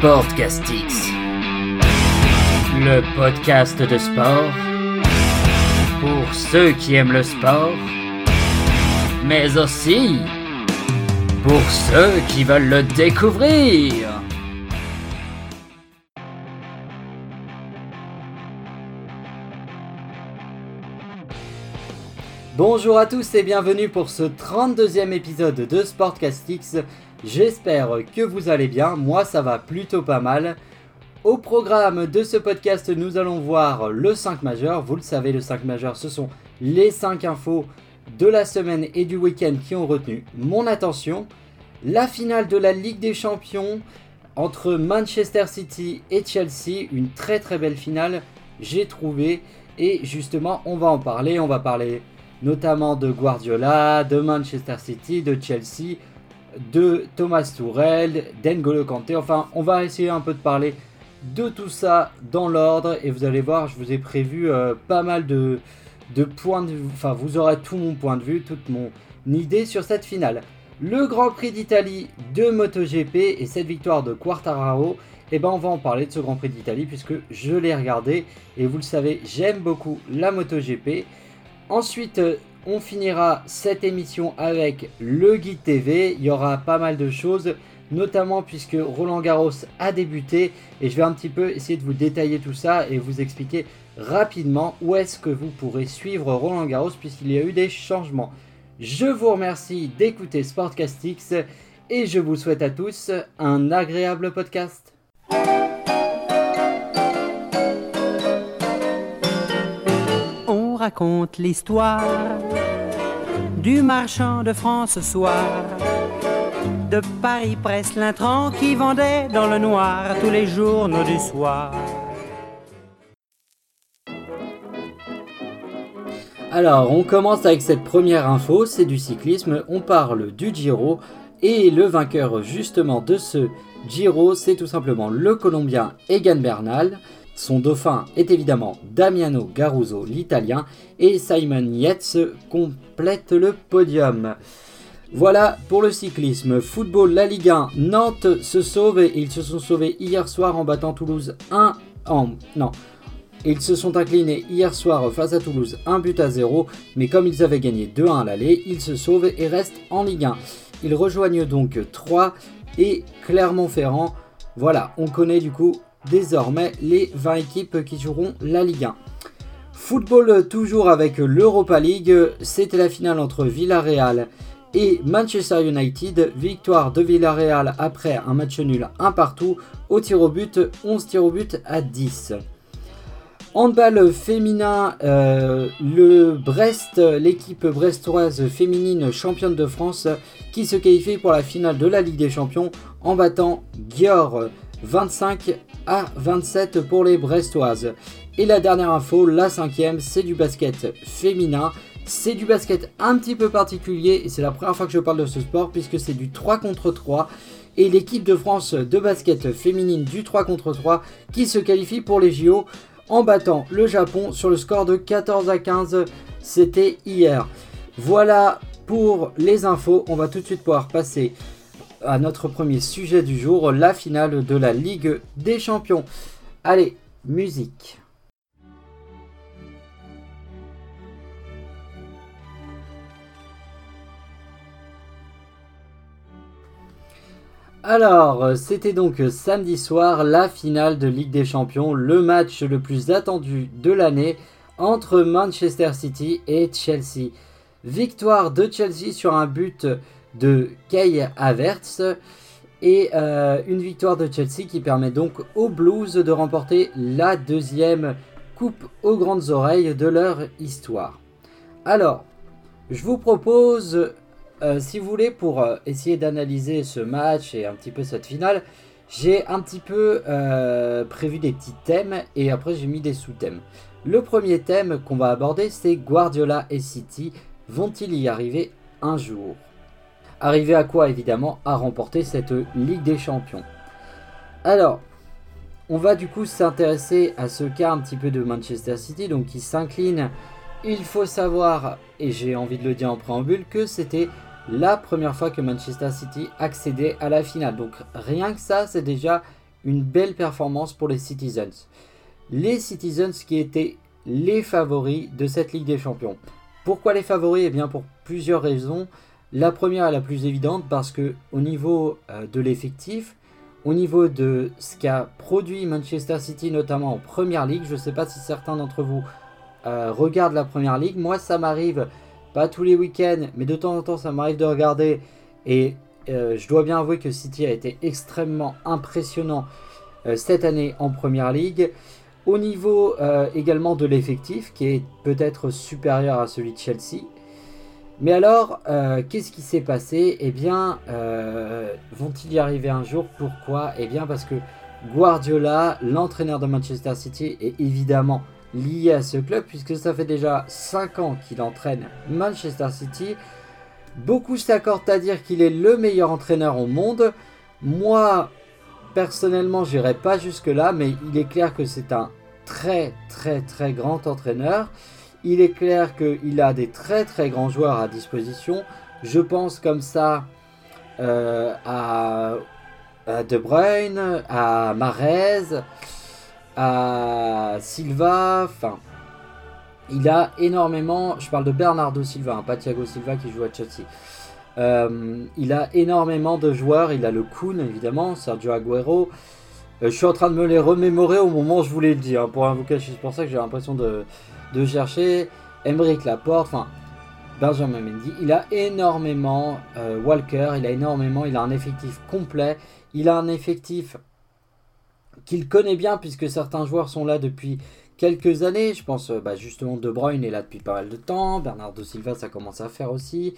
Sportcastix, le podcast de sport pour ceux qui aiment le sport, mais aussi pour ceux qui veulent le découvrir. Bonjour à tous et bienvenue pour ce 32e épisode de Sportcastix. J'espère que vous allez bien, moi ça va plutôt pas mal. Au programme de ce podcast, nous allons voir le 5 majeur. Vous le savez, le 5 majeur, ce sont les 5 infos de la semaine et du week-end qui ont retenu mon attention. La finale de la Ligue des Champions entre Manchester City et Chelsea, une très très belle finale, j'ai trouvé. Et justement, on va en parler. On va parler notamment de Guardiola, de Manchester City, de Chelsea, de Thomas Tourelle, d'Engolo Kanté. Enfin, on va essayer un peu de parler de tout ça dans l'ordre et vous allez voir, je vous ai prévu euh, pas mal de, points de vue. Enfin, vous aurez tout mon point de vue, toute mon idée sur cette finale. Le Grand Prix d'Italie de MotoGP et cette victoire de Quartararo, eh ben on va en parler de ce Grand Prix d'Italie puisque je l'ai regardé et vous le savez, j'aime beaucoup la MotoGP. Ensuite, euh, on finira cette émission avec le guide TV. Il y aura pas mal de choses, notamment puisque Roland Garros a débuté. Et je vais un petit peu essayer de vous détailler tout ça et vous expliquer rapidement où est-ce que vous pourrez suivre Roland Garros puisqu'il y a eu des changements. Je vous remercie d'écouter Sportcastix et je vous souhaite à tous un agréable podcast. Raconte l'histoire du marchand de France ce soir. De Paris presse l'intrant qui vendait dans le noir tous les journaux du soir. Alors, on commence avec cette première info, c'est du cyclisme, on parle du Giro, et le vainqueur justement de ce Giro, c'est tout simplement le Colombien Egan Bernal. Son dauphin est évidemment Damiano Garuso, l'italien, et Simon Yates complète le podium. Voilà pour le cyclisme. Football, la Ligue 1, Nantes se sauve et ils se sont sauvés hier soir en battant Toulouse 1 en... Non, ils se sont inclinés hier soir face à Toulouse 1 but à 0, mais comme ils avaient gagné 2-1 à l'aller, ils se sauvent et restent en Ligue 1. Ils rejoignent donc 3 et Clermont-Ferrand. Voilà, on connaît du coup désormais les 20 équipes qui joueront la Ligue 1. Football toujours avec l'Europa League, c'était la finale entre Villarreal et Manchester United. Victoire de Villarreal après un match nul 1 partout au tir au but, 11 tirs au but à 10. Handball féminin, euh, le Brest, l'équipe brestoise féminine championne de France qui se qualifie pour la finale de la Ligue des Champions en battant Gior 25 à 27 pour les Brestoises. Et la dernière info, la cinquième, c'est du basket féminin. C'est du basket un petit peu particulier et c'est la première fois que je parle de ce sport puisque c'est du 3 contre 3 et l'équipe de France de basket féminine du 3 contre 3 qui se qualifie pour les JO en battant le Japon sur le score de 14 à 15. C'était hier. Voilà pour les infos. On va tout de suite pouvoir passer à notre premier sujet du jour, la finale de la Ligue des Champions. Allez, musique. Alors, c'était donc samedi soir la finale de Ligue des Champions, le match le plus attendu de l'année entre Manchester City et Chelsea. Victoire de Chelsea sur un but de Kai Havertz et euh, une victoire de Chelsea qui permet donc aux Blues de remporter la deuxième coupe aux grandes oreilles de leur histoire. Alors, je vous propose euh, si vous voulez, pour euh, essayer d'analyser ce match et un petit peu cette finale, j'ai un petit peu prévu des petits thèmes et après j'ai mis des sous-thèmes. Le premier thème qu'on va aborder, c'est Guardiola et City. Vont-ils y arriver un jour? Arriver à quoi évidemment À remporter cette Ligue des Champions. Alors, on va du coup s'intéresser à ce cas un petit peu de Manchester City, donc qui s'incline. Il faut savoir, et j'ai envie de le dire en préambule, que c'était la première fois que Manchester City accédait à la finale. Donc rien que ça, c'est déjà une belle performance pour les Citizens. Les Citizens qui étaient les favoris de cette Ligue des Champions. Pourquoi les favoris? Eh bien pour plusieurs raisons. La première est la plus évidente parce que au niveau euh, de l'effectif, au niveau de ce qu'a produit Manchester City notamment en Première Ligue, je ne sais pas si certains d'entre vous euh, regardent la Première Ligue. Moi ça m'arrive pas tous les week-ends, mais de temps en temps ça m'arrive de regarder et euh, je dois bien avouer que City a été extrêmement impressionnant cette année en Première Ligue. Au niveau également de l'effectif, qui est peut-être supérieur à celui de Chelsea. Mais alors, euh, qu'est-ce qui s'est passé? Eh bien, euh, vont-ils y arriver un jour? Pourquoi? Eh bien, parce que Guardiola, l'entraîneur de Manchester City, est évidemment lié à ce club, puisque ça fait déjà 5 ans qu'il entraîne Manchester City. Beaucoup s'accordent à dire qu'il est le meilleur entraîneur au monde. Moi, Personnellement, j'irai pas jusque-là, mais il est clair que c'est un très très très grand entraîneur. Il est clair qu'il a des très très grands joueurs à disposition. Je pense comme ça euh, à, De Bruyne, à Marez, à Silva. Enfin, il a énormément. Je parle de Bernardo Silva, hein, pas Thiago Silva qui joue à Chelsea. Euh, il a énormément de joueurs. Il a le Kun, évidemment, Sergio Aguero. Euh, je suis en train de me les remémorer au moment où je voulais le dire. Hein, pour un vous c'est pour ça que j'ai l'impression de, chercher. Emeric Laporte, enfin, Benjamin Mendy. Il a énormément. Euh, Walker, il a énormément. Il a un effectif complet. Il a un effectif qu'il connaît bien, puisque certains joueurs sont là depuis quelques années. Je pense bah, justement De Bruyne est là depuis pas mal de temps. Bernardo Silva, ça commence à faire aussi.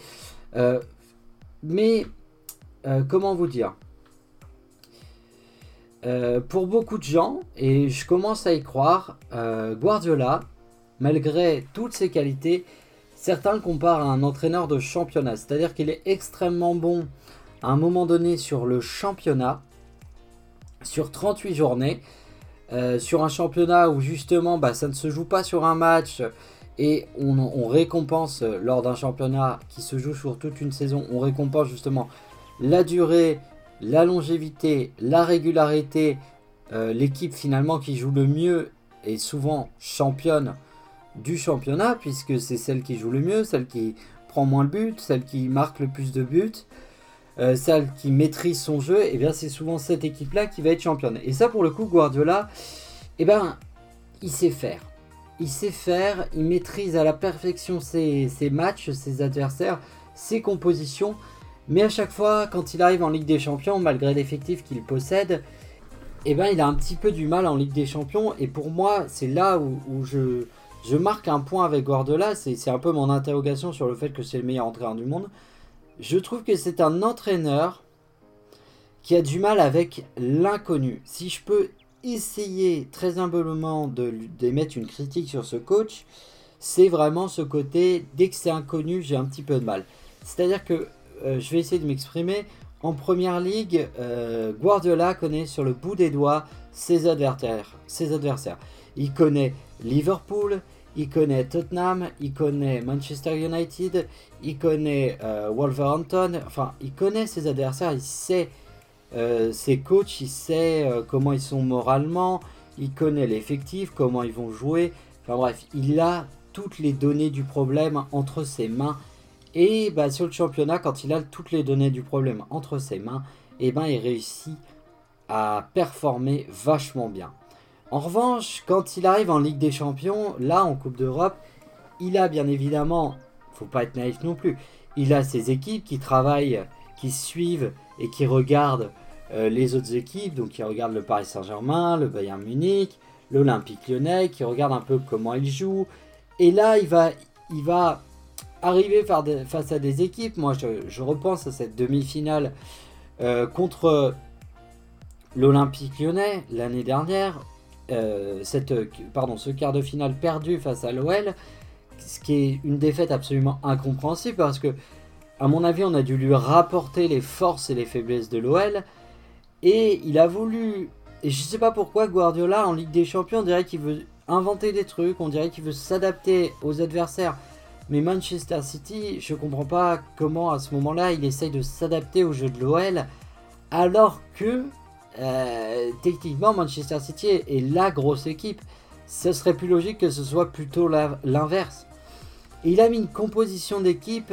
Mais, euh, comment vous dire? Euh, Pour beaucoup de gens, et je commence à y croire, euh, Guardiola, malgré toutes ses qualités, certains le comparent à un entraîneur de championnat. C'est-à-dire qu'il est extrêmement bon à un moment donné sur le championnat, sur 38 journées, sur un championnat où justement bah, ça ne se joue pas sur un match et on, récompense euh, lors d'un championnat qui se joue sur toute une saison, on récompense justement la durée, la longévité, la régularité. Euh, l'équipe finalement qui joue le mieux est souvent championne du championnat puisque c'est celle qui joue le mieux, celle qui prend moins de buts, celle qui marque le plus de buts, euh, celle qui maîtrise son jeu, et bien c'est souvent cette équipe-là qui va être championne. Et ça pour le coup Guardiola, eh ben il sait faire il sait faire, il maîtrise à la perfection ses, matchs, ses adversaires, ses compositions. Mais à chaque fois, quand il arrive en Ligue des Champions, malgré l'effectif qu'il possède, eh ben, il a un petit peu du mal en Ligue des Champions. Et pour moi, c'est là où, je, je, marque un point avec Guardiola. C'est un peu mon interrogation sur le fait que c'est le meilleur entraîneur du monde. Je trouve que c'est un entraîneur qui a du mal avec l'inconnu. Si je peux essayer très humblement d'émettre une critique sur ce coach, c'est vraiment ce côté, dès que c'est inconnu, j'ai un petit peu de mal. C'est-à-dire que euh, je vais essayer de m'exprimer. En première ligue, euh, Guardiola connaît sur le bout des doigts ses adversaires, ses adversaires. Il connaît Liverpool, il connaît Tottenham, il connaît Manchester United, il connaît euh, Wolverhampton, enfin il connaît ses adversaires, il sait euh, ses coachs, il sait euh, comment ils sont moralement, il connaît l'effectif, comment ils vont jouer. Enfin bref, il a toutes les données du problème entre ses mains. Et bah, sur le championnat, quand il a toutes les données du problème entre ses mains, et eh ben, il réussit à performer vachement bien. En revanche, quand il arrive en Ligue des Champions, là en Coupe d'Europe, il a bien évidemment, faut pas être naïf non plus, il a ses équipes qui travaillent, qui suivent et qui regardent euh, les autres équipes, donc qui regardent le Paris Saint-Germain, le Bayern Munich, l'Olympique lyonnais, qui regardent un peu comment ils jouent. Et là, il va, arriver face à des équipes. Moi, je, repense à cette demi-finale euh, contre l'Olympique lyonnais l'année dernière. Euh, cette, pardon, ce quart de finale perdu face à l'OL, ce qui est une défaite absolument incompréhensible parce que, à mon avis, on a dû lui rapporter les forces et les faiblesses de l'OL. Et il a voulu. Et je sais pas pourquoi Guardiola en Ligue des Champions, on dirait qu'il veut inventer des trucs, on dirait qu'il veut s'adapter aux adversaires. Mais Manchester City, je comprends pas comment à ce moment-là il essaye de s'adapter au jeu de l'OL, alors que techniquement, Manchester City est la grosse équipe. Ce serait plus logique que ce soit plutôt l'inverse. Il a mis une composition d'équipe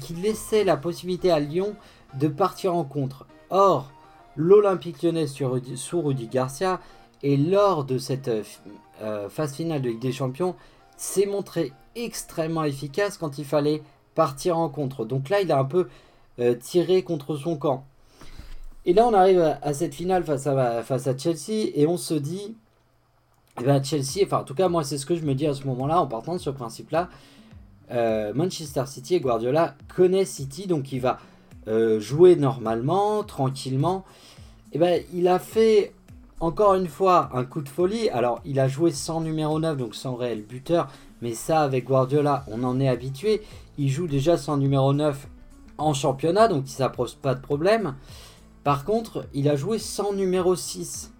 qui laissait la possibilité à Lyon de partir en contre. Or, l'Olympique lyonnais sous Rudy Garcia et lors de cette euh, phase finale de Ligue des Champions s'est montré extrêmement efficace quand il fallait partir en contre. Donc là, il a un peu euh, tiré contre son camp. Et là, on arrive à, cette finale face à, Chelsea et on se dit, eh ben Chelsea, enfin en tout cas moi c'est ce que je me dis à ce moment-là en partant de ce principe-là, euh, Manchester City et Guardiola connaissent City, donc il va jouer normalement, tranquillement. Et eh ben il a fait encore une fois, un coup de folie. Alors, il a joué sans numéro 9, donc sans réel buteur. Mais ça, avec Guardiola, on en est habitué. Il joue déjà sans numéro 9 en championnat, donc ça pose pas de problème. Par contre, il a joué sans numéro 6.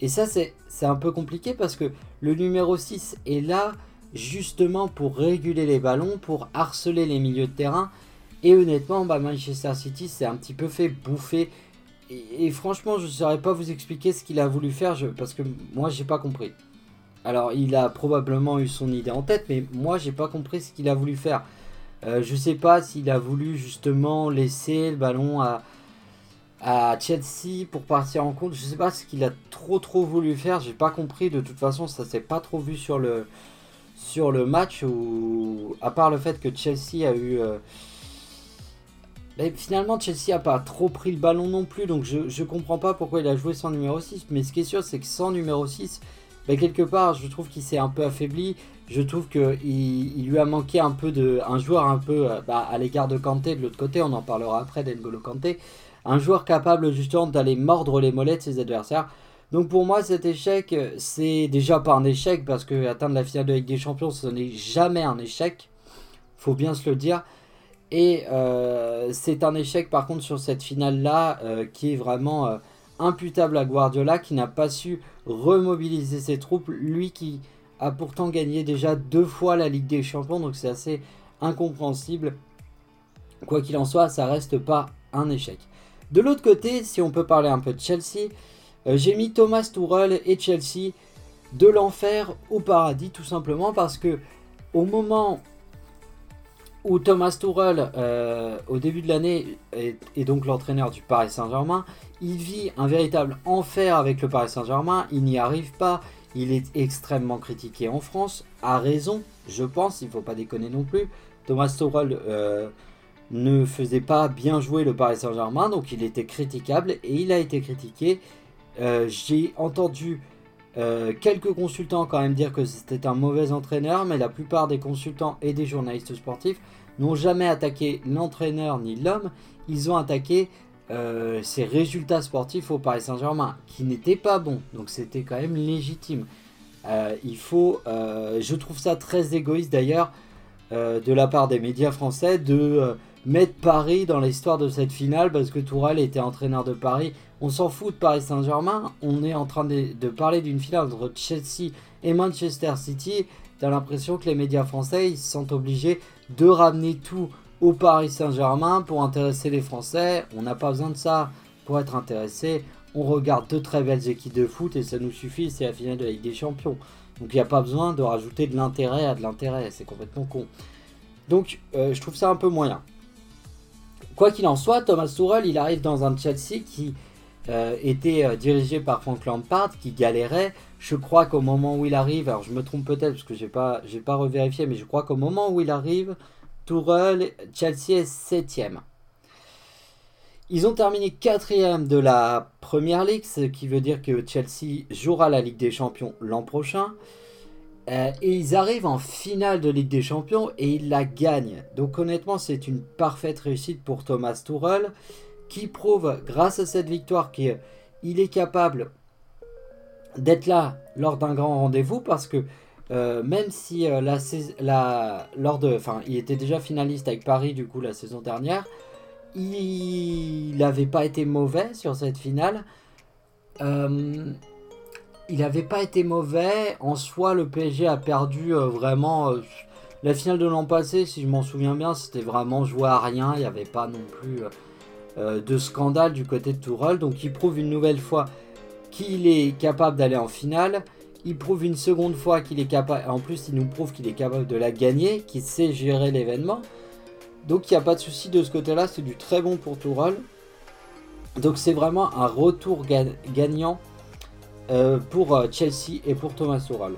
Et ça, c'est un peu compliqué parce que le numéro 6 est là justement pour réguler les ballons, pour harceler les milieux de terrain. Et honnêtement, bah, Manchester City s'est un petit peu fait bouffer et, franchement, je ne saurais pas vous expliquer ce qu'il a voulu faire parce que moi, j'ai pas compris. Alors, il a probablement eu son idée en tête, mais moi, j'ai pas compris ce qu'il a voulu faire. Euh, je sais pas s'il a voulu justement laisser le ballon à, à Chelsea pour partir en compte. Je sais pas ce qu'il a trop trop voulu faire. J'ai pas compris. De toute façon, ça s'est pas trop vu sur le sur le match. Ou à part le fait que Chelsea a eu euh, finalement, Chelsea n'a pas trop pris le ballon non plus, donc je ne comprends pas pourquoi il a joué sans numéro 6. Mais ce qui est sûr, c'est que sans numéro 6, ben, quelque part, je trouve qu'il s'est un peu affaibli. Je trouve qu'il il lui a manqué un peu de. Un joueur un peu euh, bah, à l'égard de Kanté de l'autre côté, on en parlera après d'Engolo Kanté. Un joueur capable justement d'aller mordre les mollets de ses adversaires. Donc pour moi, cet échec, c'est déjà pas un échec parce que atteindre la finale de Ligue des Champions, ce n'est jamais un échec. Faut bien se le dire. Et euh, c'est un échec par contre sur cette finale-là euh, qui est vraiment euh, imputable à Guardiola qui n'a pas su remobiliser ses troupes. Lui qui a pourtant gagné déjà deux fois la Ligue des Champions, donc c'est assez incompréhensible. Quoi qu'il en soit, ça reste pas un échec. De l'autre côté, si on peut parler un peu de Chelsea, j'ai mis Thomas Tuchel et Chelsea de l'enfer au paradis tout simplement parce que au moment où Thomas Tuchel, euh, au début de l'année, est, donc l'entraîneur du Paris Saint-Germain. Il vit un véritable enfer avec le Paris Saint-Germain. Il n'y arrive pas. Il est extrêmement critiqué en France, à raison, je pense. Il ne faut pas déconner non plus. Thomas Tuchel euh, ne faisait pas bien jouer le Paris Saint-Germain, donc il était critiquable et il a été critiqué. Euh, j'ai entendu euh, quelques consultants quand même dire que c'était un mauvais entraîneur, mais la plupart des consultants et des journalistes sportifs n'ont jamais attaqué l'entraîneur ni l'homme, ils ont attaqué euh, ses résultats sportifs au Paris Saint-Germain, qui n'étaient pas bons, donc c'était quand même légitime. Il faut, je trouve ça très égoïste d'ailleurs de la part des médias français de mettre Paris dans l'histoire de cette finale parce que Tourelle était entraîneur de Paris. On s'en fout de Paris Saint-Germain. On est en train de, parler d'une finale entre Chelsea et Manchester City. T'as l'impression que les médias français ils se sentent obligés de ramener tout au Paris Saint-Germain pour intéresser les Français. On n'a pas besoin de ça pour être intéressé. On regarde de très belles équipes de foot et ça nous suffit, c'est la finale de la Ligue des Champions. Donc il n'y a pas besoin de rajouter de l'intérêt à de l'intérêt, c'est complètement con. Donc euh, je trouve ça un peu moyen. Quoi qu'il en soit, Thomas Tuchel, il arrive dans un Chelsea qui euh, était euh, dirigé par Frank Lampard, qui galérait. Je crois qu'au moment où il arrive, alors je me trompe peut-être parce que j'ai pas, j'ai pas revérifié, mais je crois qu'au moment où il arrive, Tuchel, Chelsea est septième. Ils ont terminé quatrième de la Première Ligue, ce qui veut dire que Chelsea jouera la Ligue des Champions l'an prochain. Euh, et ils arrivent en finale de Ligue des Champions et ils la gagnent. Donc honnêtement, c'est une parfaite réussite pour Thomas Tuchel qui prouve grâce à cette victoire qu'il est capable d'être là lors d'un grand rendez-vous parce que euh, même si euh, la, lors de, il était déjà finaliste avec Paris du coup la saison dernière, il n'avait pas été mauvais sur cette finale il n'avait pas été mauvais. En soi, le PSG a perdu euh, vraiment. Euh, la finale de l'an passé, si je m'en souviens bien, c'était vraiment joué à rien. Il n'y avait pas non plus de scandale du côté de Tourelle. Donc il prouve une nouvelle fois qu'il est capable d'aller en finale. Il prouve une seconde fois qu'il est capable. En plus, il nous prouve qu'il est capable de la gagner, qu'il sait gérer l'événement. Donc il n'y a pas de souci de ce côté-là. C'est du très bon pour Tourelle. Donc c'est vraiment un retour gagnant euh, pour euh, Chelsea et pour Thomas Tuchel.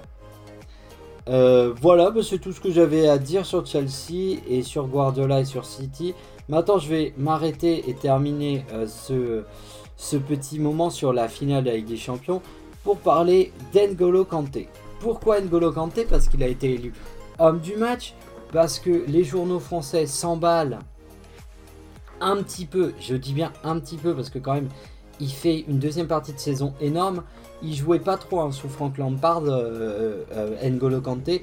Euh, voilà, bah, c'est tout ce que j'avais à dire sur Chelsea et sur Guardiola et sur City. Maintenant, je vais m'arrêter et terminer ce, ce, petit moment sur la finale de la des Champions pour parler d'Engolo Kanté. Pourquoi N'Golo Kanté? Parce qu'il a été élu homme du match, parce que les journaux français s'emballent un petit peu, je dis bien un petit peu, parce que quand même, il fait une deuxième partie de saison énorme. Il jouait pas trop hein, sous Frank Lampard, euh, euh, N'Golo Kanté.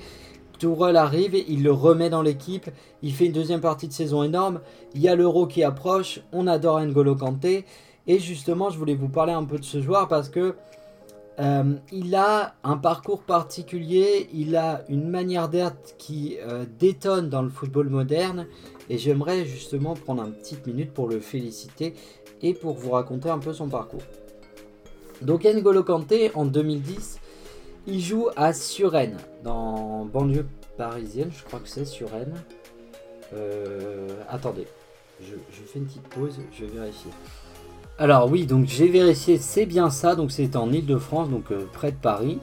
Tourelle arrive, il le remet dans l'équipe, il fait une deuxième partie de saison énorme. Il y a l'euro qui approche, on adore N'Golo Kanté. Et justement, je voulais vous parler un peu de ce joueur parce que euh, il a un parcours particulier, il a une manière d'être qui détonne dans le football moderne et j'aimerais justement prendre une petite minute pour le féliciter et pour vous raconter un peu son parcours. Donc N'Golo Kanté, en 2010, il joue à Suresnes, dans banlieue parisienne, je crois que c'est Suresnes. Euh, attendez, je, fais une petite pause, je vais vérifier. Alors oui, donc j'ai vérifié, c'est bien ça, donc c'est en Ile-de-France, donc euh, près de Paris.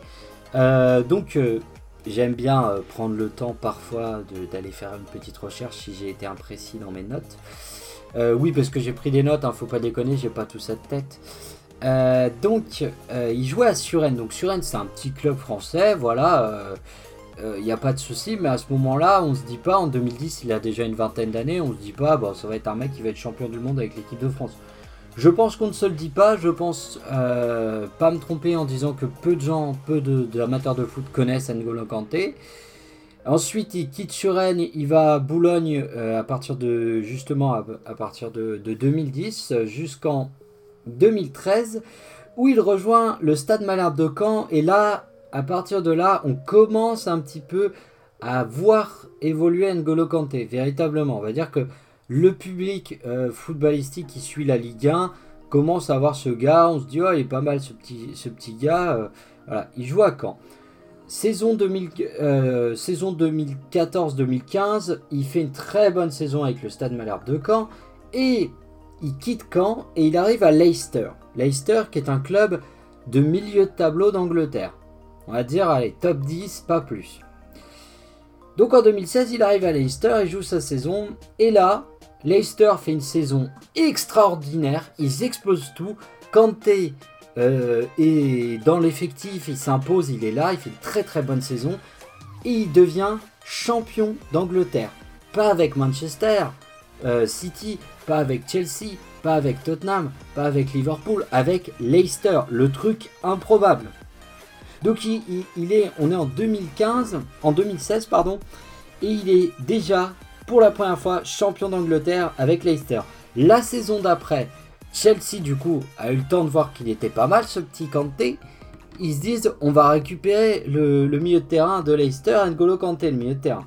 Euh, donc J'aime bien prendre le temps parfois d'aller faire une petite recherche si j'ai été imprécis dans mes notes. Oui, parce que j'ai pris des notes, hein, faut pas déconner, j'ai pas tout ça de tête. Euh, donc, il jouait à Suresnes. Donc, Suresnes, c'est un petit club français, voilà. Il n'y a pas de souci, mais à ce moment-là, on se dit pas, en 2010, il a déjà une vingtaine d'années, on se dit pas, bon, ça va être un mec qui va être champion du monde avec l'équipe de France. Je pense qu'on ne se le dit pas, je pense euh, pas me tromper en disant que peu de gens, peu d'amateurs de, foot connaissent N'Golo Kanté. Ensuite, il quitte Suresnes, il va à Boulogne euh, à partir de justement à, partir de, 2010 jusqu'en 2013 où il rejoint le Stade Malherbe de Caen et là, à partir de là, on commence un petit peu à voir évoluer N'Golo Kanté véritablement. On va dire que le public euh, footballistique qui suit la Ligue 1 commence à voir ce gars, on se dit, oh, il est pas mal ce petit, gars. Euh, il joue à Caen. Saison, 2014-2015, euh, il fait une très bonne saison avec le Stade Malherbe de Caen. Et il quitte Caen et il arrive à Leicester. Leicester qui est un club de milieu de tableau d'Angleterre. On va dire, allez, top 10, pas plus. Donc en 2016, il arrive à Leicester, il joue sa saison. Et là, Leicester fait une saison extraordinaire, ils explosent tout. Kanté euh, est dans l'effectif, il s'impose, il est là, il fait une très très bonne saison. Et il devient champion d'Angleterre. Pas avec Manchester euh, City, pas avec Chelsea, pas avec Tottenham, pas avec Liverpool, avec Leicester. Le truc improbable. Donc il, est, on est en 2015, en 2016 pardon, et il est déjà pour la première fois champion d'Angleterre avec Leicester. La saison d'après, Chelsea du coup a eu le temps de voir qu'il était pas mal ce petit Kanté. Ils se disent on va récupérer le, milieu de terrain de Leicester, N'Golo Kanté le milieu de terrain.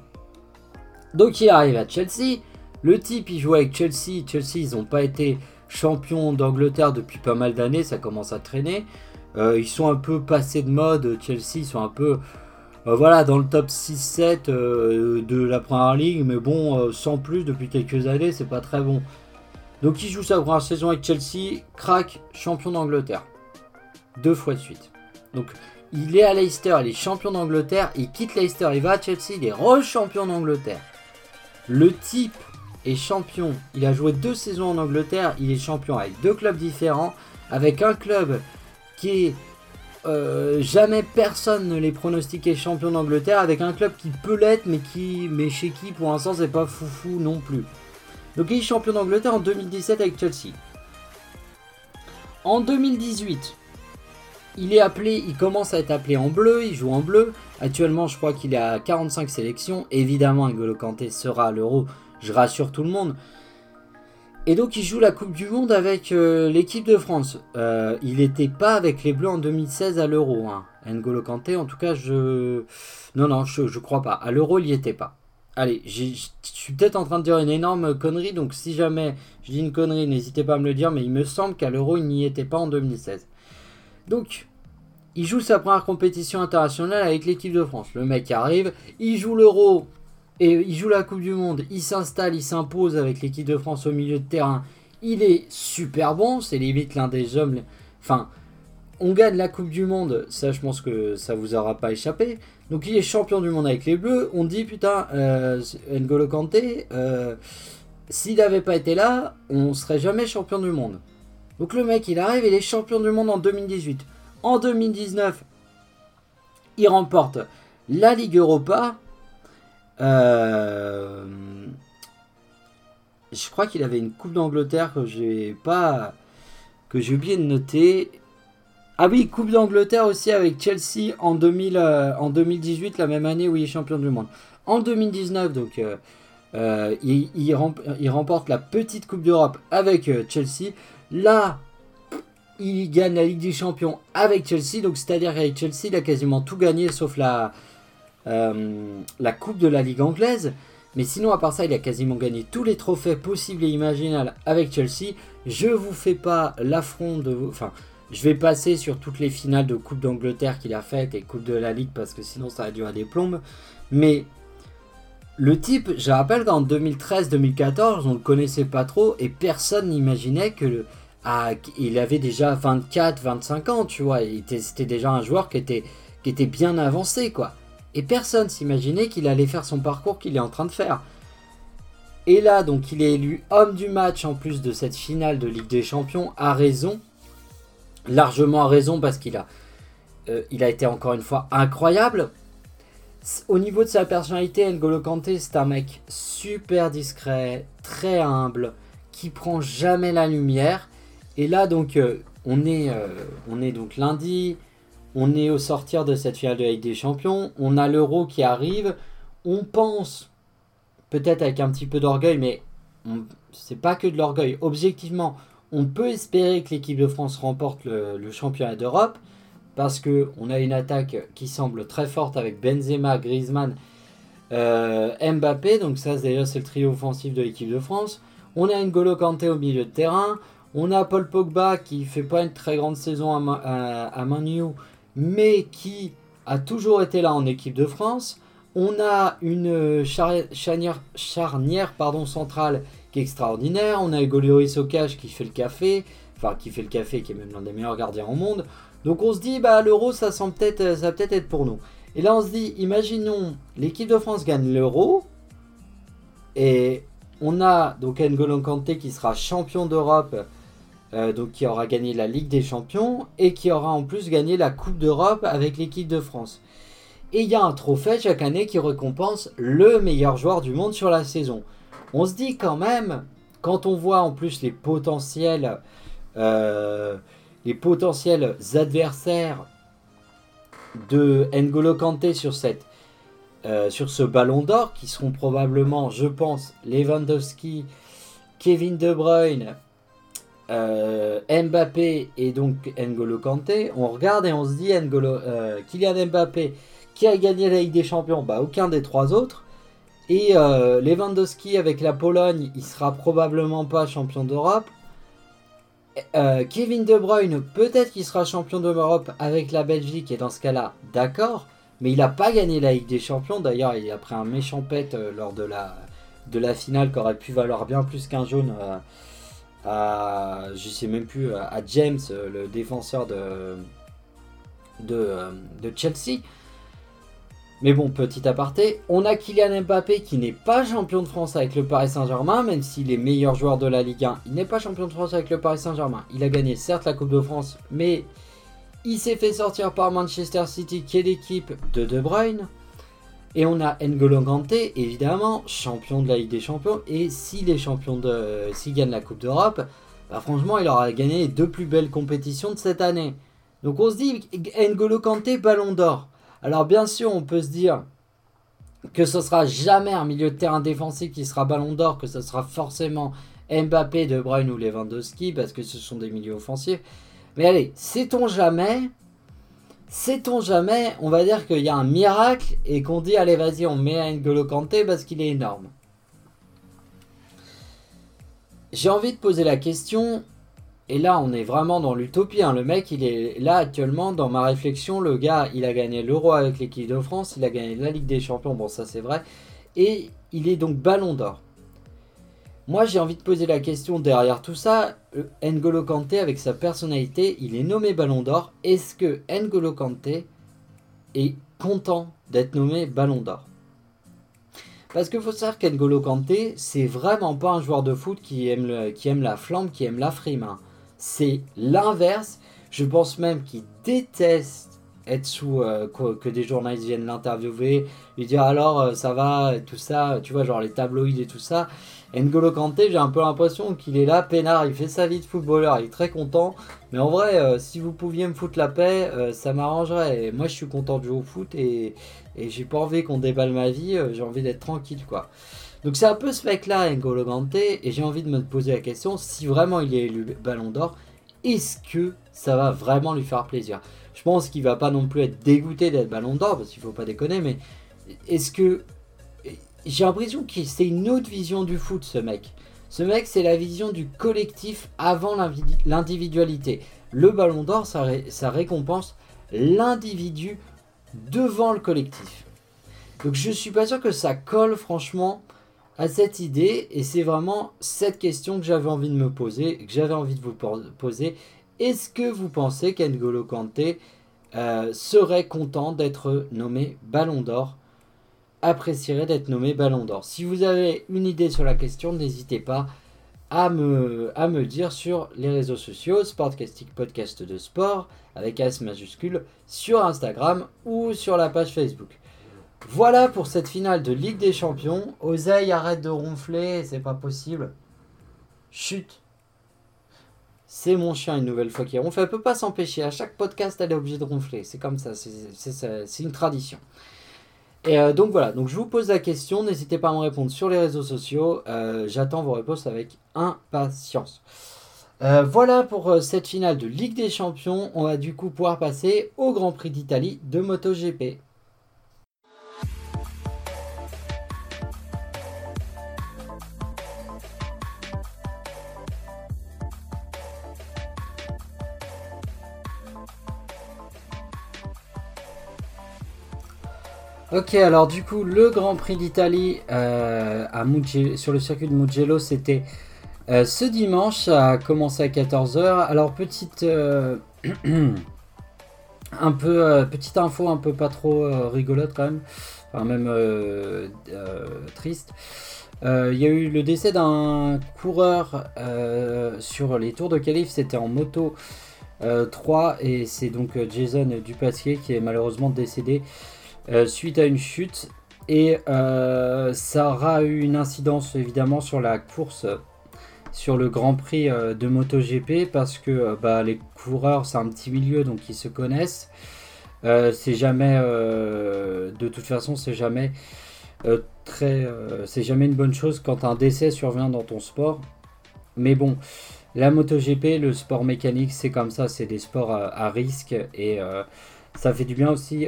Donc il arrive à Chelsea. Le type il joue avec Chelsea. Chelsea ils n'ont pas été champions d'Angleterre depuis pas mal d'années, ça commence à traîner. Euh, ils sont un peu passés de mode. Chelsea ils sont un peu euh, dans le top 6-7 euh, de la première ligue, mais bon, sans plus depuis quelques années, c'est pas très bon. Donc il joue sa première saison avec Chelsea, crack, champion d'Angleterre. Deux fois de suite. Donc il est à Leicester, il est champion d'Angleterre, il quitte Leicester, il va à Chelsea, il est re-champion d'Angleterre. Le type est champion, il a joué deux saisons en Angleterre, il est champion avec deux clubs différents, avec un club qui est euh, jamais personne ne les pronostiquait champion d'Angleterre avec un club qui peut l'être mais qui mais chez qui pour l'instant c'est pas foufou non plus. Donc il est champion d'Angleterre en 2017 avec Chelsea. En 2018, il est appelé, il commence à être appelé en bleu, il joue en bleu. Actuellement, je crois qu'il est à 45 sélections. Évidemment, N'Golo Kanté sera à l'Euro, je rassure tout le monde. Et donc il joue la Coupe du Monde avec euh, l'équipe de France. Euh, il n'était pas avec les Bleus en 2016 à l'Euro. Hein. N'Golo Kanté, en tout cas, je... Non, non, je, je crois pas. À l'Euro, il n'y était pas. allez, je suis peut-être en train de dire une énorme connerie, donc si jamais je dis une connerie, n'hésitez pas à me le dire, mais il me semble qu'à l'Euro, il n'y était pas en 2016. Donc, il joue sa première compétition internationale avec l'équipe de France. Le mec arrive, il joue l'Euro et il joue la Coupe du Monde, il s'installe, il s'impose avec l'équipe de France au milieu de terrain. Il est super bon, c'est limite l'un des hommes. Enfin, on gagne la Coupe du Monde, ça je pense que ça vous aura pas échappé. Donc il est champion du monde avec les Bleus. On dit putain, euh, N'Golo Kanté, euh, s'il n'avait pas été là, on serait jamais champion du monde. Donc le mec il arrive, il est champion du monde en 2018. En 2019, il remporte la Ligue Europa. Euh, je crois qu'il avait une Coupe d'Angleterre que j'ai pas que j'ai oublié de noter. Ah oui, Coupe d'Angleterre aussi avec Chelsea en, 2000, euh, 2018, la même année où il est champion du monde. En 2019, donc, euh, il, il, remporte la petite Coupe d'Europe avec Chelsea. Là, il gagne la Ligue des Champions avec Chelsea. Donc, c'est-à-dire qu'avec Chelsea, il a quasiment tout gagné sauf la, la Coupe de la Ligue anglaise. Mais sinon, à part ça, il a quasiment gagné tous les trophées possibles et imaginables avec Chelsea. Je vous fais pas l'affront de vous. Enfin, je vais passer sur toutes les finales de Coupe d'Angleterre qu'il a faites et Coupe de la Ligue parce que sinon ça a dû à des plombes. Mais le type, je rappelle qu'en 2013-2014, on le connaissait pas trop et personne n'imaginait que il avait déjà 24-25 ans, tu vois. C'était déjà un joueur qui était, qui était bien avancé, quoi. Et personne s'imaginait qu'il allait faire son parcours qu'il est en train de faire. Et là, donc, il est élu homme du match en plus de cette finale de Ligue des Champions, à raison largement raison parce qu'il a, euh, il a été encore une fois incroyable. Au niveau de sa personnalité, N'Golo Kanté, c'est un mec super discret, très humble, qui prend jamais la lumière. Et là, donc, euh, on, est, euh, on est donc lundi, on est au sortir de cette finale de Ligue des Champions, on a l'Euro qui arrive, on pense, peut-être avec un petit peu d'orgueil, mais c'est pas que de l'orgueil. Objectivement, on peut espérer que l'équipe de France remporte le, championnat d'Europe parce qu'on a une attaque qui semble très forte avec Benzema, Griezmann, euh, Mbappé. Donc ça, déjà, c'est le trio offensif de l'équipe de France. On a N'Golo Kanté au milieu de terrain. On a Paul Pogba qui fait pas une très grande saison à, à, Manu, mais qui a toujours été là en équipe de France. On a une charnière, charnière pardon, centrale qui est extraordinaire. On a Hugo Lloris qui fait le café, enfin qui fait le café, qui est même l'un des meilleurs gardiens au monde. Donc on se dit, bah l'euro, ça sent peut-être, va peut-être être pour nous. Et là on se dit, imaginons l'équipe de France gagne l'euro et on a donc N'Golo Kanté qui sera champion d'Europe, euh, donc qui aura gagné la Ligue des Champions et qui aura en plus gagné la Coupe d'Europe avec l'équipe de France. Et il y a un trophée chaque année qui récompense le meilleur joueur du monde sur la saison on se dit quand même, quand on voit en plus les potentiels, euh, les potentiels adversaires de N'Golo Kanté sur, euh, sur ce ballon d'or, qui seront probablement, je pense, Lewandowski, Kevin De Bruyne, euh, Mbappé et donc N'Golo Kanté, on regarde et on se dit N'Golo, Kylian Mbappé qui a gagné la Ligue des Champions, bah aucun des trois autres. Et euh, Lewandowski avec la Pologne, il sera probablement pas champion d'Europe. Euh, Kevin De Bruyne, peut-être qu'il sera champion d'Europe avec la Belgique, et dans ce cas-là, d'accord. Mais il n'a pas gagné la Ligue des Champions. D'ailleurs, il a pris un méchant pet euh, lors de la, de la finale qui aurait pu valoir bien plus qu'un jaune à, je sais même plus, à James, le défenseur de, de Chelsea. Mais bon, petit aparté, on a Kylian Mbappé qui n'est pas champion de France avec le Paris Saint-Germain, même s'il est meilleur joueur de la Ligue 1, il n'est pas champion de France avec le Paris Saint-Germain. Il a gagné certes la Coupe de France, mais il s'est fait sortir par Manchester City qui est l'équipe de De Bruyne. Et on a N'Golo Kanté, évidemment, champion de la Ligue des Champions. Et s'il est champion de, s'il gagne la Coupe d'Europe, bah franchement, il aura gagné les deux plus belles compétitions de cette année. Donc on se dit, N'Golo Kanté, Ballon d'Or. Alors bien sûr, on peut se dire que ce sera jamais un milieu de terrain défensif qui sera ballon d'or, que ce sera forcément Mbappé, De Bruyne ou Lewandowski, parce que ce sont des milieux offensifs. Mais allez, sait-on jamais Sait-on jamais, on va dire qu'il y a un miracle et qu'on dit allez vas-y on met N'Golo Kanté parce qu'il est énorme. J'ai envie de poser la question, et là on est vraiment dans l'utopie, hein. le mec il est là actuellement dans ma réflexion, le gars il a gagné l'euro avec l'équipe de France, il a gagné la Ligue des Champions, bon ça c'est vrai, et il est donc ballon d'or. Moi, j'ai envie de poser la question derrière tout ça. Euh, N'Golo Kanté, avec sa personnalité, il est nommé Ballon d'Or. Est-ce que N'Golo Kanté est content d'être nommé Ballon d'Or? Parce qu'il faut savoir qu'N'Golo Kanté, c'est vraiment pas un joueur de foot qui aime, la flamme, qui aime la frime. Hein. C'est l'inverse. Je pense même qu'il déteste être sous euh, que, des journalistes viennent l'interviewer, lui dire alors euh, ça va, tout ça, tu vois, genre les tabloïds et tout ça. N'Golo Kanté, j'ai un peu l'impression qu'il est là, peinard, il fait sa vie de footballeur, il est très content. Mais en vrai, euh, si vous pouviez me foutre la paix, euh, ça m'arrangerait. moi, je suis content de jouer au foot et, j'ai pas envie qu'on déballe ma vie, euh, j'ai envie d'être tranquille, quoi. Donc c'est un peu ce mec-là, N'Golo Kanté, et j'ai envie de me poser la question, si vraiment il est élu Ballon d'Or, est-ce que ça va vraiment lui faire plaisir? Je pense qu'il va pas non plus être dégoûté d'être Ballon d'Or, parce qu'il faut pas déconner, mais est-ce que j'ai l'impression que c'est une autre vision du foot, ce mec. Ce mec, c'est la vision du collectif avant l'individualité. Le ballon d'or, ça, récompense l'individu devant le collectif. Donc je suis pas sûr que ça colle franchement à cette idée et c'est vraiment cette question que j'avais envie de me poser, que j'avais envie de vous poser. Est-ce que vous pensez qu'Engolo Kanté euh, serait content d'être nommé Ballon d'Or apprécierait d'être nommé Ballon d'Or. Si vous avez une idée sur la question, n'hésitez pas à me, dire sur les réseaux sociaux, Sportcastic Podcast de Sport, avec S majuscule, sur Instagram ou sur la page Facebook. Voilà pour cette finale de Ligue des Champions. Oseille, arrête de ronfler, c'est pas possible. Chut. C'est mon chien une nouvelle fois qui ronfle. Elle peut pas s'empêcher. À chaque podcast, elle est obligée de ronfler. C'est comme ça. C'est une tradition. Et euh, donc voilà, je vous pose la question, n'hésitez pas à me répondre sur les réseaux sociaux, euh, j'attends vos réponses avec impatience. Euh, voilà pour cette finale de Ligue des Champions, on va du coup pouvoir passer au Grand Prix d'Italie de MotoGP. Ok, alors du coup, le Grand Prix d'Italie euh, sur le circuit de Mugello, c'était euh, ce dimanche, ça a commencé à 14h. Alors, petite, euh, un peu, petite info un peu pas trop rigolote quand même, enfin même triste. Il y a eu le décès d'un coureur sur les tours de qualif, c'était en moto 3 et c'est donc Jason Dupasquier qui est malheureusement décédé euh, suite à une chute. Et euh, ça aura eu une incidence évidemment sur la course, sur le Grand Prix euh, de MotoGP, parce que bah, les coureurs, c'est un petit milieu, donc ils se connaissent. c'est jamais, de toute façon, c'est jamais très, c'est jamais une bonne chose quand un décès survient dans ton sport. Mais bon, la MotoGP, le sport mécanique, c'est comme ça, c'est des sports à, risque et ça fait du bien aussi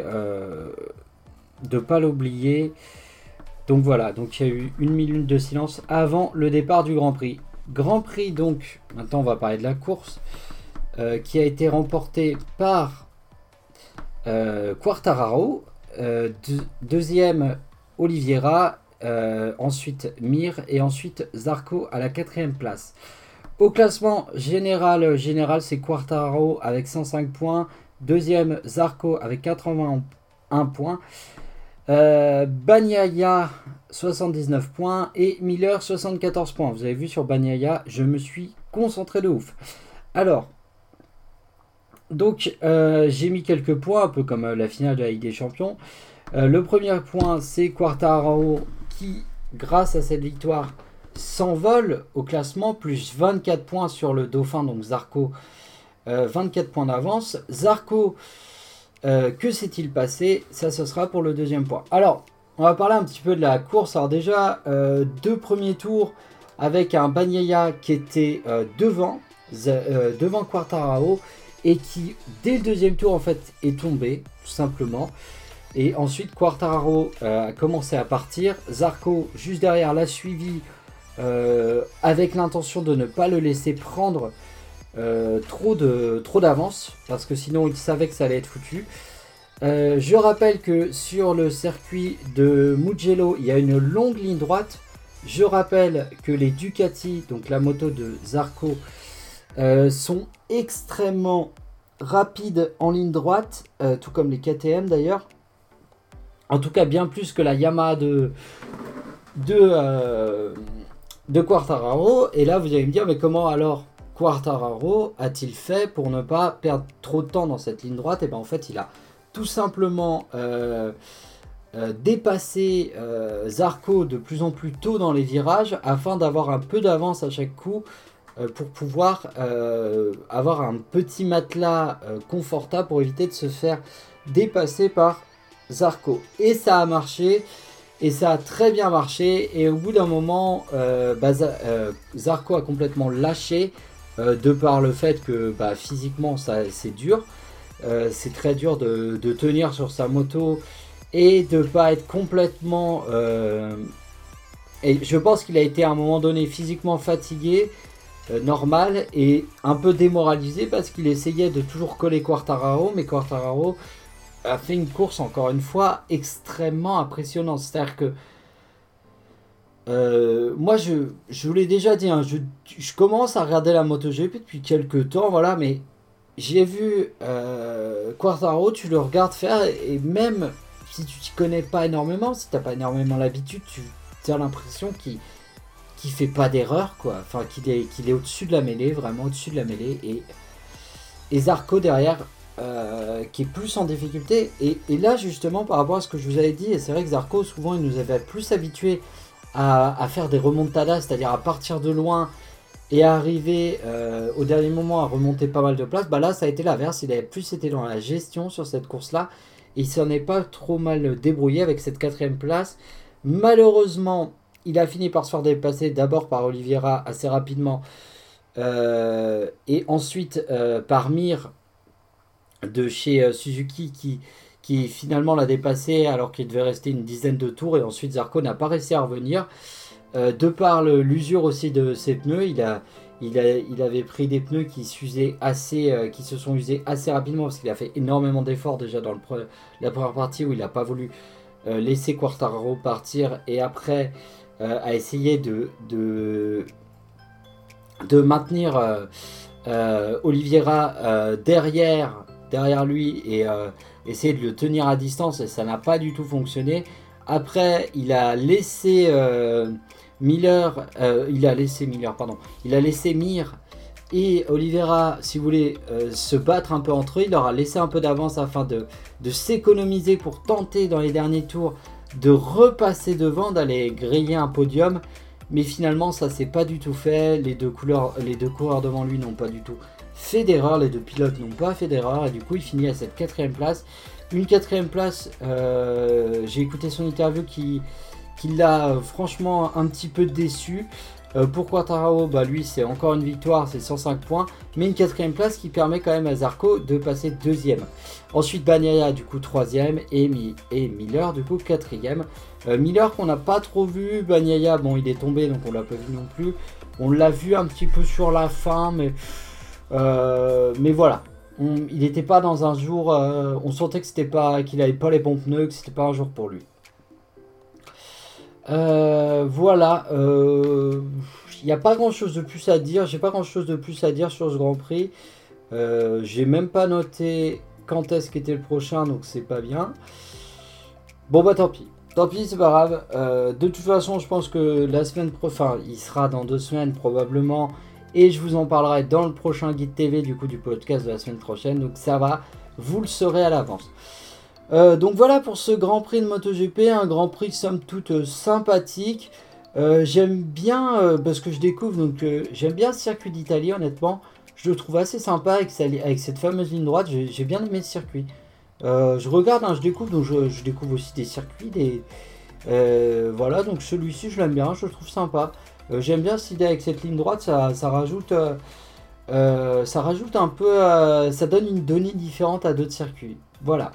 de pas l'oublier. Donc voilà, donc il y a eu une minute de silence avant le départ du Grand Prix. Grand Prix donc, maintenant on va parler de la course, euh, qui a été remporté par euh, Quartararo, euh, deuxième Oliveira, ensuite Mir et ensuite Zarco à la quatrième place. Au classement général, général c'est Quartararo avec 105 points, deuxième Zarco avec 81 points. Euh, Banyaya 79 points et Miller 74 points. Vous avez vu sur Banyaya, je me suis concentré de ouf. Alors, donc euh, j'ai mis quelques points, un peu comme euh, la finale de la Ligue des Champions. le premier point, c'est Quartararo qui, grâce à cette victoire, s'envole au classement, plus 24 points sur le Dauphin, donc Zarco, 24 points d'avance. Zarco euh, que s'est-il passé? Ça, ce sera pour le deuxième point. Alors, on va parler un petit peu de la course. Alors déjà, euh, deux premiers tours avec un Bagnaia qui était euh, devant, devant et qui, dès le deuxième tour, en fait, est tombé, tout simplement. Et ensuite, Quartararo a commencé à partir. Zarco, juste derrière, l'a suivi avec l'intention de ne pas le laisser prendre euh, trop de trop d'avance, parce que sinon il savait que ça allait être foutu. je rappelle que sur le circuit de Mugello, il y a une longue ligne droite. Je rappelle que les Ducati, donc la moto de Zarco, sont extrêmement rapides en ligne droite, tout comme les KTM d'ailleurs. En tout cas, bien plus que la Yamaha de, de, euh, de Quartararo. Et là, vous allez me dire, mais comment alors Quartararo a-t-il fait pour ne pas perdre trop de temps dans cette ligne droite? Et bien en fait, il a tout simplement euh, euh, dépassé Zarco de plus en plus tôt dans les virages afin d'avoir un peu d'avance à chaque coup pour pouvoir avoir un petit matelas confortable pour éviter de se faire dépasser par Zarco. Et ça a marché. Et ça a très bien marché. Et au bout d'un moment, euh, bah, euh, a complètement lâché. Euh, de par le fait que bah, physiquement c'est dur. c'est très dur de, tenir sur sa moto et de pas être complètement. et je pense qu'il a été à un moment donné physiquement fatigué, normal, et un peu démoralisé parce qu'il essayait de toujours coller Quartararo, mais Quartararo a fait une course, encore une fois, extrêmement impressionnante. C'est-à-dire que euh, moi, je, je vous l'ai déjà dit, hein, je, commence à regarder la MotoGP depuis quelques temps, voilà, mais j'ai vu euh, Quartaro, tu le regardes faire, et même si tu t'y connais pas énormément, si tu n'as pas énormément l'habitude, tu as l'impression qu'il qui fait pas d'erreur, quoi. Enfin, qu'il est, qu'il est au-dessus de la mêlée, vraiment au-dessus de la mêlée. Et, et Zarco derrière, euh, qui est plus en difficulté. Et, là, justement, par rapport à ce que je vous avais dit, et c'est vrai que Zarco, souvent, il nous avait plus habitués à, faire des remontadas, c'est-à-dire à partir de loin et à arriver euh, au dernier moment à remonter pas mal de place. Bah là, ça a été l'inverse. Il avait plus été dans la gestion sur cette course-là. Il s'en est pas trop mal débrouillé avec cette quatrième place. Malheureusement, il a fini par se faire dépasser d'abord par Oliveira assez rapidement. Euh, et ensuite par Mir de chez euh, Suzuki qui, qui finalement l'a dépassé alors qu'il devait rester une dizaine de tours et ensuite Zarco n'a pas réussi à revenir. Euh, de par l'usure aussi de ses pneus, il, a, avait pris des pneus qui, assez, euh, qui se sont usés assez rapidement parce qu'il a fait énormément d'efforts déjà dans la première partie où il n'a pas voulu laisser Quartararo partir et après a essayé de, maintenir Oliveira derrière derrière lui et euh, essayer de le tenir à distance et ça n'a pas du tout fonctionné. Après, il a laissé euh, Miller, euh, il a laissé Miller, pardon, il a laissé Mir et Oliveira, si vous voulez, se battre un peu entre eux. Il leur a laissé un peu d'avance afin de, de s'économiser pour tenter dans les derniers tours de repasser devant, d'aller griller un podium. Mais finalement, ça s'est pas du tout fait. Les deux, couleurs, les deux coureurs devant lui n'ont pas du tout fait d'erreur, les deux pilotes n'ont pas fait d'erreur et du coup il finit à cette quatrième place. Une quatrième place, euh, j'ai écouté son interview qui, l'a franchement un petit peu déçu. Euh, pour Quartararo, bah lui c'est encore une victoire, c'est 105 points, mais une quatrième place qui permet quand même à Zarco de passer deuxième. Ensuite Bagnaia du coup troisième et, Miller du coup quatrième. Euh, Miller qu'on n'a pas trop vu, Bagnaia bon il est tombé donc on l'a pas vu non plus. On l'a vu un petit peu sur la fin mais mais voilà, il n'était pas dans un jour. Euh, on sentait que c'était pas, qu'il avait pas les bons pneus, que c'était pas un jour pour lui. Euh, voilà. Il n'y a pas grand chose de plus à dire. J'ai pas grand chose de plus à dire sur ce Grand Prix. J'ai même pas noté quand est-ce qu'était le prochain, donc c'est pas bien. Bon bah tant pis. Tant pis, c'est pas grave. de toute façon, je pense que la semaine prochaine, il sera dans deux semaines probablement. Et je vous en parlerai dans le prochain guide TV du coup du podcast de la semaine prochaine. Donc ça va, vous le saurez à l'avance. Euh, donc voilà pour ce Grand Prix de MotoGP, un Grand Prix somme toute euh, sympathique. Euh, j'aime bien, parce que je découvre, donc j'aime bien le circuit d'Italie honnêtement. Je le trouve assez sympa avec, cette fameuse ligne droite, j'ai bien aimé ce circuit. je regarde, hein, je découvre, donc je, découvre aussi des circuits. Voilà, donc celui-ci je l'aime bien, je le trouve sympa. Euh, j'aime bien cette idée avec cette ligne droite, ça, rajoute, euh, euh, ça rajoute un peu, ça donne une donnée différente à d'autres circuits. Voilà.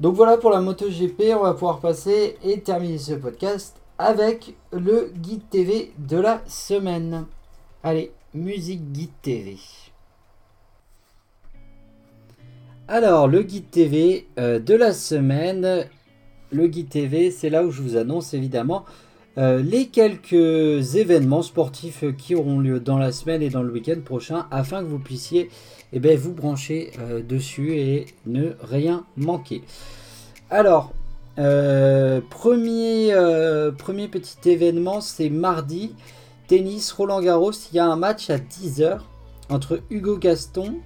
Donc voilà pour la MotoGP, on va pouvoir passer et terminer ce podcast avec le guide TV de la semaine. Allez, musique guide TV. Alors, le guide TV de la semaine. Le guide TV, c'est là où je vous annonce évidemment euh, les quelques événements sportifs qui auront lieu dans la semaine et dans le week-end prochain afin que vous puissiez eh bien, vous brancher euh, dessus et ne rien manquer. Alors, premier, premier petit événement, c'est mardi. Tennis Roland Garros, il y a un match à 10h entre Hugo Gaston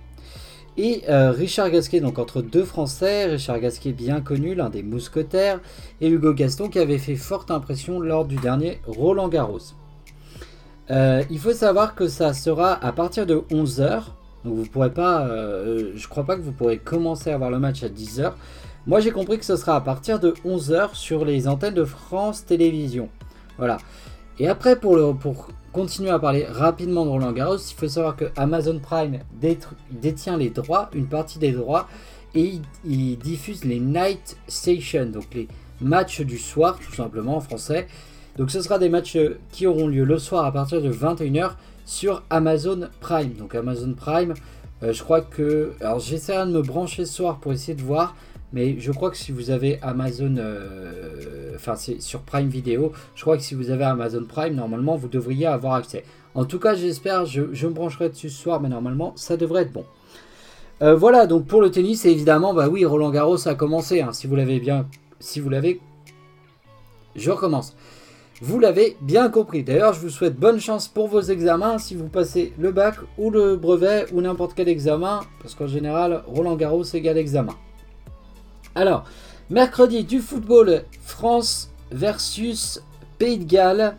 et euh, Richard Gasquet, donc entre deux Français, Richard Gasquet bien connu, l'un des mousquetaires, et Hugo Gaston qui avait fait forte impression lors du dernier Roland Garros. Euh, il faut savoir que ça sera à partir de 11h, donc vous pourrez pas, euh, je crois pas que vous pourrez commencer à voir le match à 10h. Moi j'ai compris que ce sera à partir de 11h sur les antennes de France Télévisions. Voilà. Et après pour, continuer à parler rapidement de Roland Garros, il faut savoir que Amazon Prime détient les droits, une partie des droits, et il, diffuse les Night Station, donc les matchs du soir, tout simplement en français. Donc ce sera des matchs qui auront lieu le soir à partir de 21h sur Amazon Prime. Donc Amazon Prime, euh, je crois que... Alors j'essaierai de me brancher ce soir pour essayer de voir. Mais je crois que si vous avez Amazon, euh, enfin c'est sur Prime Video, je crois que si vous avez Amazon Prime, normalement vous devriez avoir accès. En tout cas, j'espère, je, me brancherai dessus ce soir, mais normalement ça devrait être bon. Euh, voilà, donc pour le tennis, évidemment, bah oui, Roland Garros a commencé. Hein, si vous l'avez bien, si vous l'avez, je recommence. Vous l'avez bien compris. D'ailleurs, je vous souhaite bonne chance pour vos examens si vous passez le bac ou le brevet ou n'importe quel examen, parce qu'en général, Roland Garros égale examen. Alors, mercredi du football France versus Pays de Galles.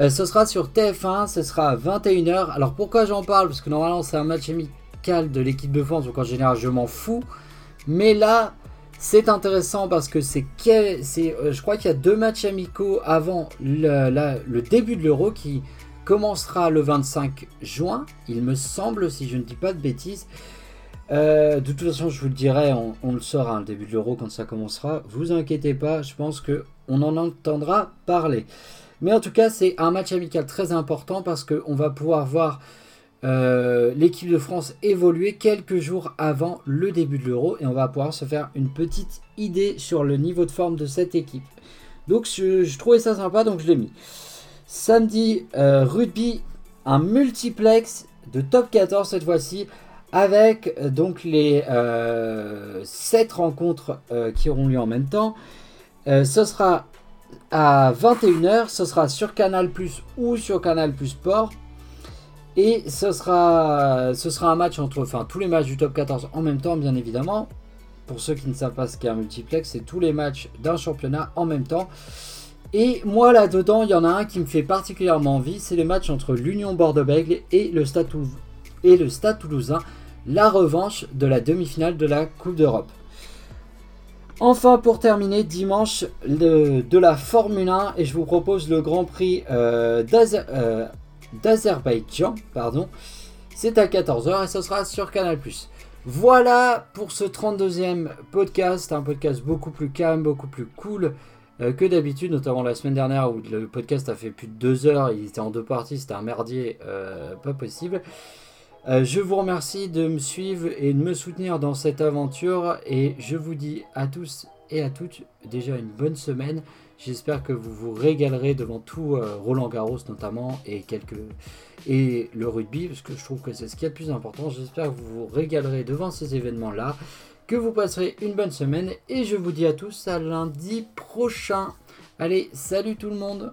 Euh, ce sera sur TF1, ce sera à 21h. Alors pourquoi j'en parle? Parce que normalement c'est un match amical de l'équipe de France, donc en général je m'en fous. Mais là, c'est intéressant parce que c'est, euh, je crois qu'il y a deux matchs amicaux avant le début de l'Euro qui commencera le 25 juin, il me semble, si je ne dis pas de bêtises. Euh, de toute façon, je vous le dirai, on, le saura, le début de l'euro quand ça commencera. Vous inquiétez pas, je pense que on en entendra parler. Mais en tout cas, c'est un match amical très important parce qu'on va pouvoir voir euh, l'équipe de France évoluer quelques jours avant le début de l'euro et on va pouvoir se faire une petite idée sur le niveau de forme de cette équipe. Donc je, trouvais ça sympa, donc je l'ai mis. Samedi, euh, rugby, un multiplex de top 14 cette fois-ci avec euh, donc les 7 euh, rencontres euh, qui auront lieu en même temps. ce sera à 21h, ce sera sur Canal Plus ou sur Canal Plus Sport. Et ce sera, ce sera un match entre, enfin tous les matchs du top 14 en même temps, bien évidemment. Pour ceux qui ne savent pas ce qu'est un multiplex, c'est tous les matchs d'un championnat en même temps. Et moi là-dedans, il y en a un qui me fait particulièrement envie, c'est le match entre l'Union Bordeaux-Bègles et le Stade et le Stade Toulousain, la revanche de la demi-finale de la Coupe d'Europe. Enfin, pour terminer, dimanche de la Formule 1, et je vous propose le Grand Prix euh, euh, d'Azerbaïdjan, pardon. C'est à 14h et ce sera sur Canal+. Voilà pour ce 32e podcast, un podcast beaucoup plus calme, beaucoup plus cool euh, que d'habitude, notamment la semaine dernière où le podcast a fait plus de 2 heures, il était en deux parties, c'était un merdier, pas possible. Euh, je vous remercie de me suivre et de me soutenir dans cette aventure et je vous dis à tous et à toutes déjà une bonne semaine. J'espère que vous vous régalerez devant tout euh, Roland Garros notamment et quelques et le rugby parce que je trouve que c'est ce qui est le plus important. J'espère que vous vous régalerez devant ces événements là, que vous passerez une bonne semaine et je vous dis à tous à lundi prochain. Allez, salut tout le monde